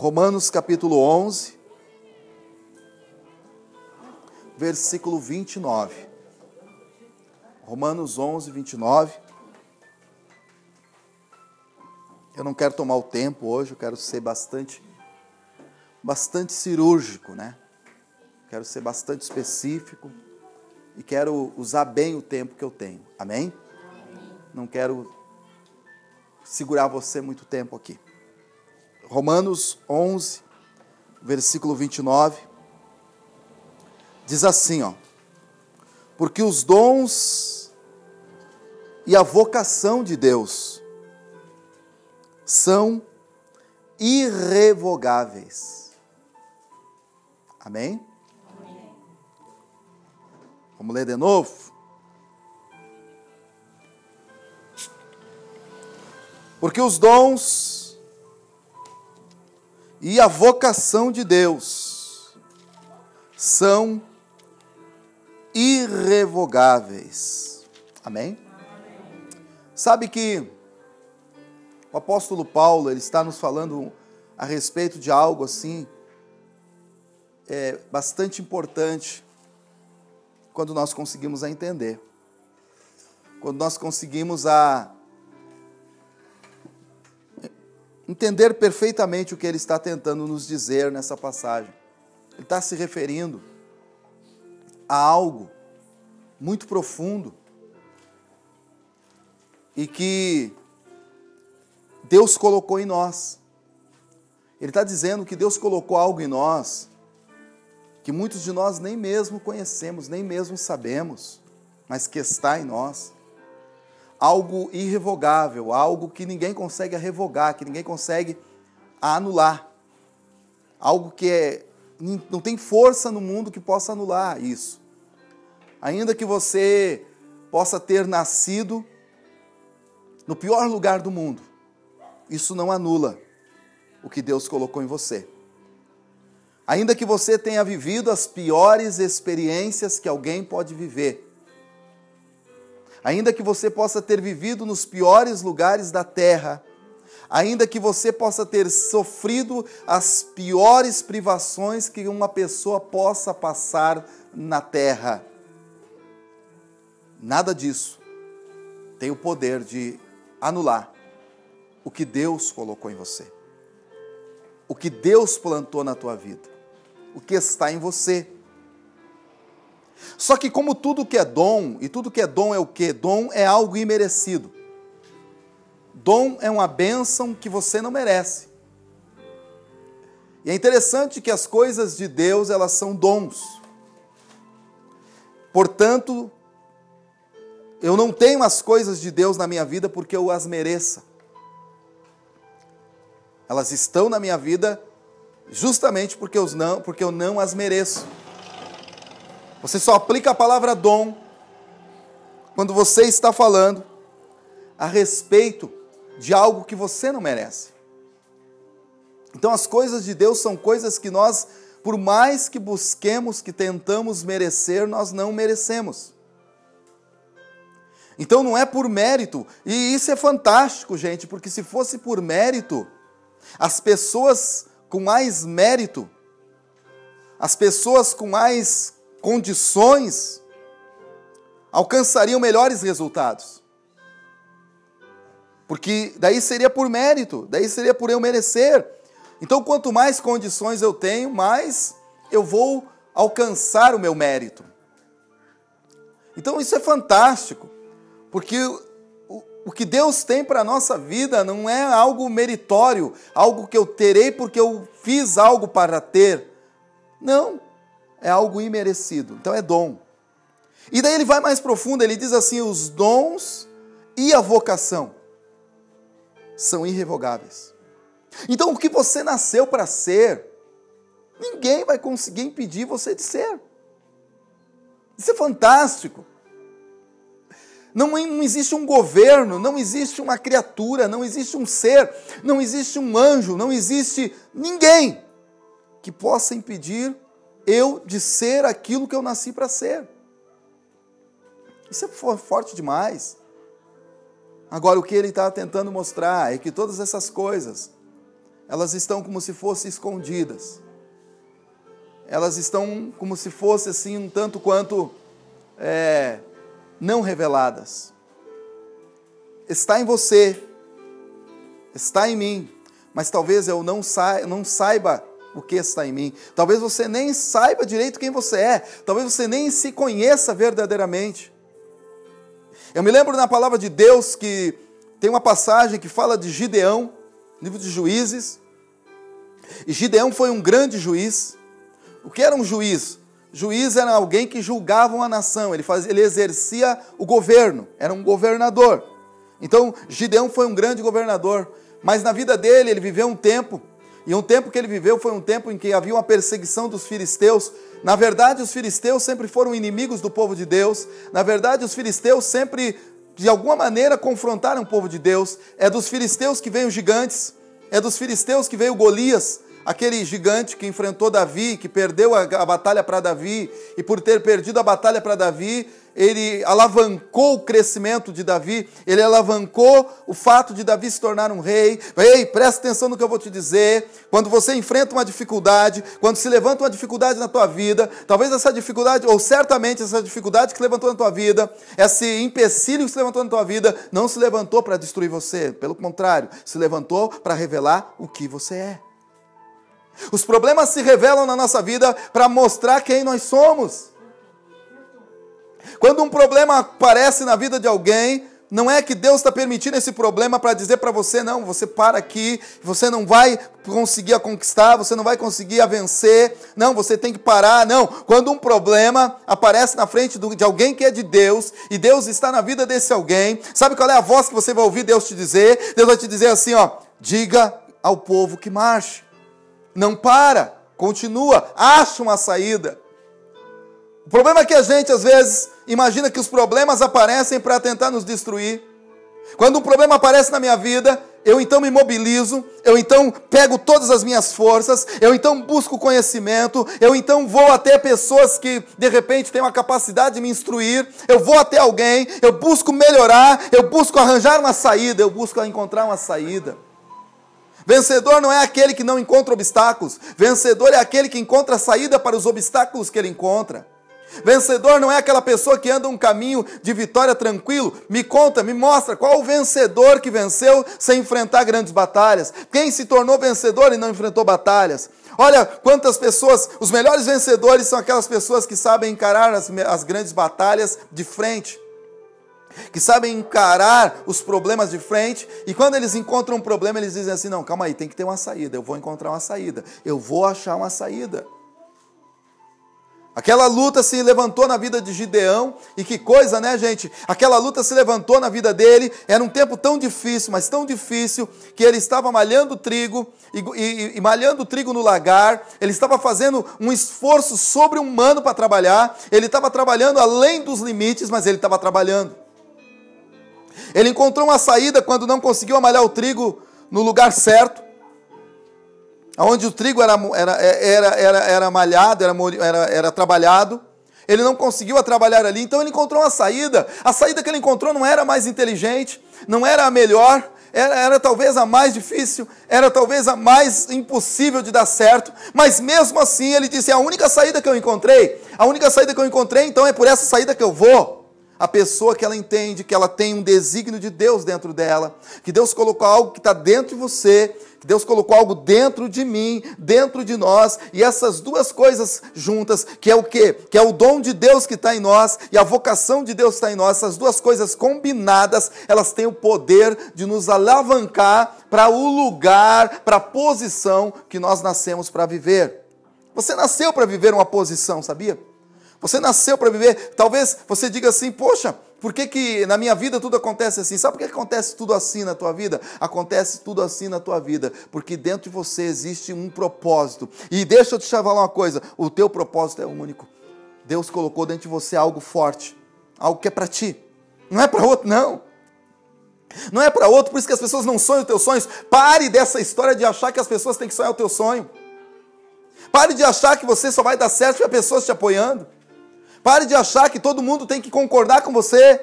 Romanos capítulo 11, versículo 29. Romanos 11, 29. Eu não quero tomar o tempo hoje, eu quero ser bastante bastante cirúrgico, né? Quero ser bastante específico e quero usar bem o tempo que eu tenho. Amém? Amém. Não quero segurar você muito tempo aqui. Romanos 11, versículo 29, diz assim, ó: Porque os dons e a vocação de Deus são irrevogáveis. Amém? Amém? Vamos ler de novo? Porque os dons e a vocação de Deus são irrevogáveis. Amém? Sabe que o apóstolo Paulo ele está nos falando a respeito de algo assim é, bastante importante quando nós conseguimos a entender. Quando nós conseguimos a entender perfeitamente o que ele está tentando nos dizer nessa passagem. Ele está se referindo a algo muito profundo e que Deus colocou em nós. Ele está dizendo que Deus colocou algo em nós que muitos de nós nem mesmo conhecemos, nem mesmo sabemos, mas que está em nós. Algo irrevogável, algo que ninguém consegue revogar, que ninguém consegue anular. Algo que é, não tem força no mundo que possa anular isso. Ainda que você possa ter nascido no pior lugar do mundo, isso não anula o que Deus colocou em você. Ainda que você tenha vivido as piores experiências que alguém pode viver, ainda que você possa ter vivido nos piores lugares da terra, ainda que você possa ter sofrido as piores privações que uma pessoa possa passar na terra, nada disso tem o poder de anular o que Deus colocou em você, o que Deus plantou na tua vida, o que está em você. Só que como tudo que é dom, e tudo que é dom é o que? Dom é algo imerecido. Dom é uma bênção que você não merece. E é interessante que as coisas de Deus, elas são dons. Portanto, eu não tenho as coisas de Deus na minha vida porque eu as mereça. Elas estão na minha vida justamente porque eu não, porque eu não as mereço. Você só aplica a palavra dom quando você está falando a respeito de algo que você não merece. Então as coisas de Deus são coisas que nós, por mais que busquemos, que tentamos merecer, nós não merecemos. Então não é por mérito, e isso é fantástico, gente, porque se fosse por mérito, as pessoas com mais mérito, as pessoas com mais condições, alcançariam melhores resultados. Porque daí seria por mérito, daí seria por eu merecer. Então, quanto mais condições eu tenho, mais eu vou alcançar o meu mérito. Então, isso é fantástico, porque o que Deus tem para a nossa vida não é algo meritório, algo que eu terei porque eu fiz algo para ter. Não, é algo imerecido. Então é dom. E daí ele vai mais profundo, ele diz assim: os dons e a vocação são irrevogáveis. Então o que você nasceu para ser, ninguém vai conseguir impedir você de ser. Isso é fantástico. Não, não existe um governo, não existe uma criatura, não existe um ser, não existe um anjo, não existe ninguém que possa impedir eu de ser aquilo que eu nasci para ser. Isso é forte demais. Agora, o que ele está tentando mostrar é que todas essas coisas, elas estão como se fossem escondidas. Elas estão como se fossem assim, um tanto quanto é, não reveladas. Está em você, está em mim, mas talvez eu não, não saiba o que está em mim. Talvez você nem saiba direito quem você é. Talvez você nem se conheça verdadeiramente. Eu me lembro na palavra de Deus que tem uma passagem que fala de Gideão, livro de Juízes. E Gideão foi um grande juiz. O que era um juiz? Juiz era alguém que julgava uma nação, ele, fazia, ele exercia o governo, era um governador. Então, Gideão foi um grande governador, mas na vida dele, ele viveu um tempo e um tempo que ele viveu foi um tempo em que havia uma perseguição dos filisteus. Na verdade, os filisteus sempre foram inimigos do povo de Deus. Na verdade, os filisteus sempre, de alguma maneira, confrontaram o povo de Deus. É dos filisteus que veio os gigantes. É dos filisteus que veio Golias, aquele gigante que enfrentou Davi, que perdeu a, a batalha para Davi, e por ter perdido a batalha para Davi, ele alavancou o crescimento de Davi, ele alavancou o fato de Davi se tornar um rei. Ei, presta atenção no que eu vou te dizer. Quando você enfrenta uma dificuldade, quando se levanta uma dificuldade na tua vida, talvez essa dificuldade, ou certamente essa dificuldade que se levantou na tua vida, esse empecilho que se levantou na tua vida, não se levantou para destruir você, pelo contrário, se levantou para revelar o que você é. Os problemas se revelam na nossa vida para mostrar quem nós somos. Quando um problema aparece na vida de alguém, não é que Deus está permitindo esse problema para dizer para você, não, você para aqui, você não vai conseguir a conquistar, você não vai conseguir a vencer, não, você tem que parar, não. Quando um problema aparece na frente de alguém que é de Deus, e Deus está na vida desse alguém, sabe qual é a voz que você vai ouvir Deus te dizer? Deus vai te dizer assim, ó, diga ao povo que marche. Não para, continua, acha uma saída. O problema é que a gente, às vezes, imagina que os problemas aparecem para tentar nos destruir. Quando um problema aparece na minha vida, eu então me mobilizo, eu então pego todas as minhas forças, eu então busco conhecimento, eu então vou até pessoas que de repente têm uma capacidade de me instruir, eu vou até alguém, eu busco melhorar, eu busco arranjar uma saída, eu busco encontrar uma saída. Vencedor não é aquele que não encontra obstáculos, vencedor é aquele que encontra saída para os obstáculos que ele encontra. Vencedor não é aquela pessoa que anda um caminho de vitória tranquilo. Me conta, me mostra qual o vencedor que venceu sem enfrentar grandes batalhas. Quem se tornou vencedor e não enfrentou batalhas. Olha quantas pessoas, os melhores vencedores são aquelas pessoas que sabem encarar as, as grandes batalhas de frente. Que sabem encarar os problemas de frente, e quando eles encontram um problema, eles dizem assim: não, calma aí, tem que ter uma saída, eu vou encontrar uma saída, eu vou achar uma saída. Aquela luta se levantou na vida de Gideão, e que coisa, né, gente? Aquela luta se levantou na vida dele, era um tempo tão difícil, mas tão difícil, que ele estava malhando trigo, e, e, e malhando trigo no lagar, ele estava fazendo um esforço sobre-humano para trabalhar, ele estava trabalhando além dos limites, mas ele estava trabalhando. Ele encontrou uma saída quando não conseguiu malhar o trigo no lugar certo, onde o trigo era, era, era, era, era malhado, era, era, era trabalhado. Ele não conseguiu trabalhar ali, então ele encontrou uma saída. A saída que ele encontrou não era mais inteligente, não era a melhor, era, era, talvez a mais difícil, era talvez a mais impossível de dar certo, mas mesmo assim ele disse: a única saída que eu encontrei, a única saída que eu encontrei, então é por essa saída que eu vou. A pessoa que ela entende que ela tem um desígnio de Deus dentro dela, que Deus colocou algo que está dentro de você, Deus colocou algo dentro de mim, dentro de nós, e essas duas coisas juntas, que é o quê? Que é o dom de Deus que está em nós e a vocação de Deus que está em nós, essas duas coisas combinadas, elas têm o poder de nos alavancar para o lugar, para a posição que nós nascemos para viver. Você nasceu para viver uma posição, sabia? Você nasceu para viver. Talvez você diga assim: poxa, por que, que na minha vida tudo acontece assim? Sabe por que acontece tudo assim na tua vida? Acontece tudo assim na tua vida, porque dentro de você existe um propósito. E deixa eu te falar uma coisa: o teu propósito é único. Deus colocou dentro de você algo forte, algo que é para ti, não é para outro, não. Não é para outro, por isso que as pessoas não sonham os teus sonhos. Pare dessa história de achar que as pessoas têm que sonhar o teu sonho. Pare de achar que você só vai dar certo se a pessoas te apoiando. Pare de achar que todo mundo tem que concordar com você.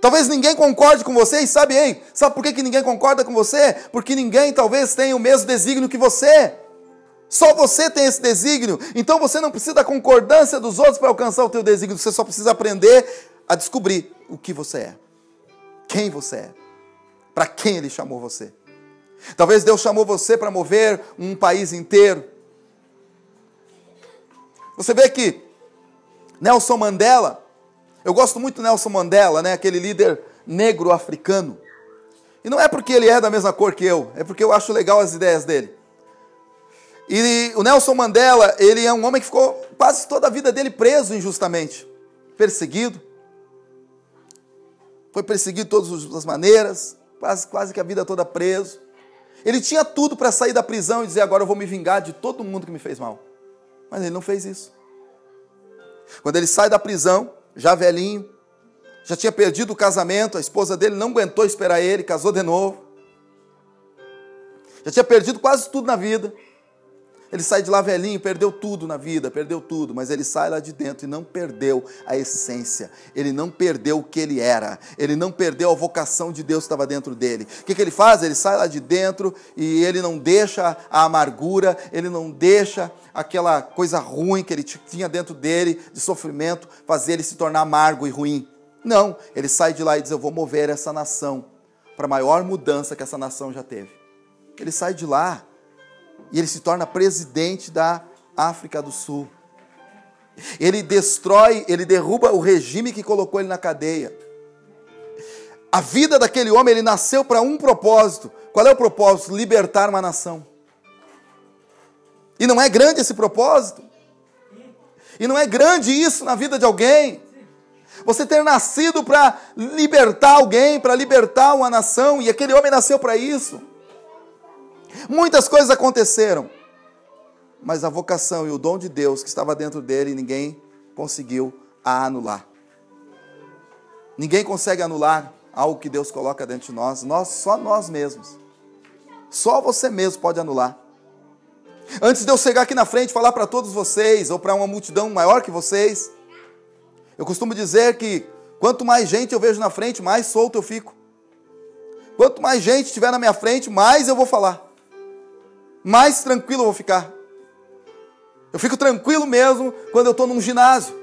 Talvez ninguém concorde com você, e sabe, ei, sabe por que, que ninguém concorda com você? Porque ninguém talvez tenha o mesmo desígnio que você. Só você tem esse desígnio. Então você não precisa da concordância dos outros para alcançar o teu desígnio. Você só precisa aprender a descobrir o que você é. Quem você é. Para quem ele chamou você. Talvez Deus chamou você para mover um país inteiro. Você vê que Nelson Mandela, eu gosto muito do Nelson Mandela, né, aquele líder negro africano. E não é porque ele é da mesma cor que eu, é porque eu acho legal as ideias dele. E o Nelson Mandela, ele é um homem que ficou quase toda a vida dele preso injustamente, perseguido. Foi perseguido de todas as maneiras, quase, quase que a vida toda preso. Ele tinha tudo para sair da prisão e dizer: agora eu vou me vingar de todo mundo que me fez mal. Mas ele não fez isso. Quando ele sai da prisão, já velhinho, já tinha perdido o casamento, a esposa dele não aguentou esperar ele, casou de novo. Já tinha perdido quase tudo na vida. Ele sai de lá velhinho, perdeu tudo na vida, perdeu tudo, mas ele sai lá de dentro e não perdeu a essência, ele não perdeu o que ele era, ele não perdeu a vocação de Deus que estava dentro dele. O que, que ele faz? Ele sai lá de dentro e ele não deixa a amargura, ele não deixa aquela coisa ruim que ele tinha dentro dele, de sofrimento, fazer ele se tornar amargo e ruim. Não, ele sai de lá e diz: Eu vou mover essa nação para a maior mudança que essa nação já teve. Ele sai de lá e ele se torna presidente da África do Sul. Ele destrói, ele derruba o regime que colocou ele na cadeia. A vida daquele homem, ele nasceu para um propósito. Qual é o propósito? Libertar uma nação. E não é grande esse propósito? E não é grande isso na vida de alguém? Você ter nascido para libertar alguém, para libertar uma nação, e aquele homem nasceu para isso. Muitas coisas aconteceram, mas a vocação e o dom de Deus que estava dentro dele, ninguém conseguiu anular. Ninguém consegue anular algo que Deus coloca dentro de nós, nós só nós mesmos. Só você mesmo pode anular. Antes de eu chegar aqui na frente e falar para todos vocês, ou para uma multidão maior que vocês, eu costumo dizer que quanto mais gente eu vejo na frente, mais solto eu fico. Quanto mais gente estiver na minha frente, mais eu vou falar mais tranquilo eu vou ficar. Eu fico tranquilo mesmo quando eu estou num ginásio,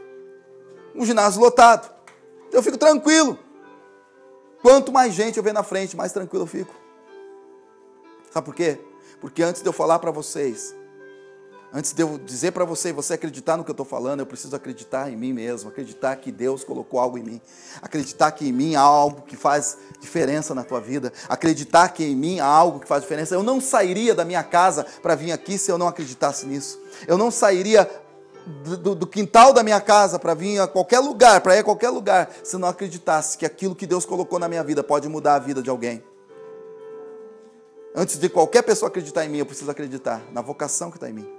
um ginásio lotado. Eu fico tranquilo. Quanto mais gente eu ver na frente, mais tranquilo eu fico. Sabe por quê? Porque antes de eu falar para vocês Antes de eu dizer para você, você acreditar no que eu estou falando, eu preciso acreditar em mim mesmo, acreditar que Deus colocou algo em mim, acreditar que em mim há algo que faz diferença na tua vida, acreditar que em mim há algo que faz diferença. Eu não sairia da minha casa para vir aqui se eu não acreditasse nisso. Eu não sairia do, do quintal da minha casa para vir a qualquer lugar, para ir a qualquer lugar, se não acreditasse que aquilo que Deus colocou na minha vida pode mudar a vida de alguém. Antes de qualquer pessoa acreditar em mim, eu preciso acreditar na vocação que está em mim.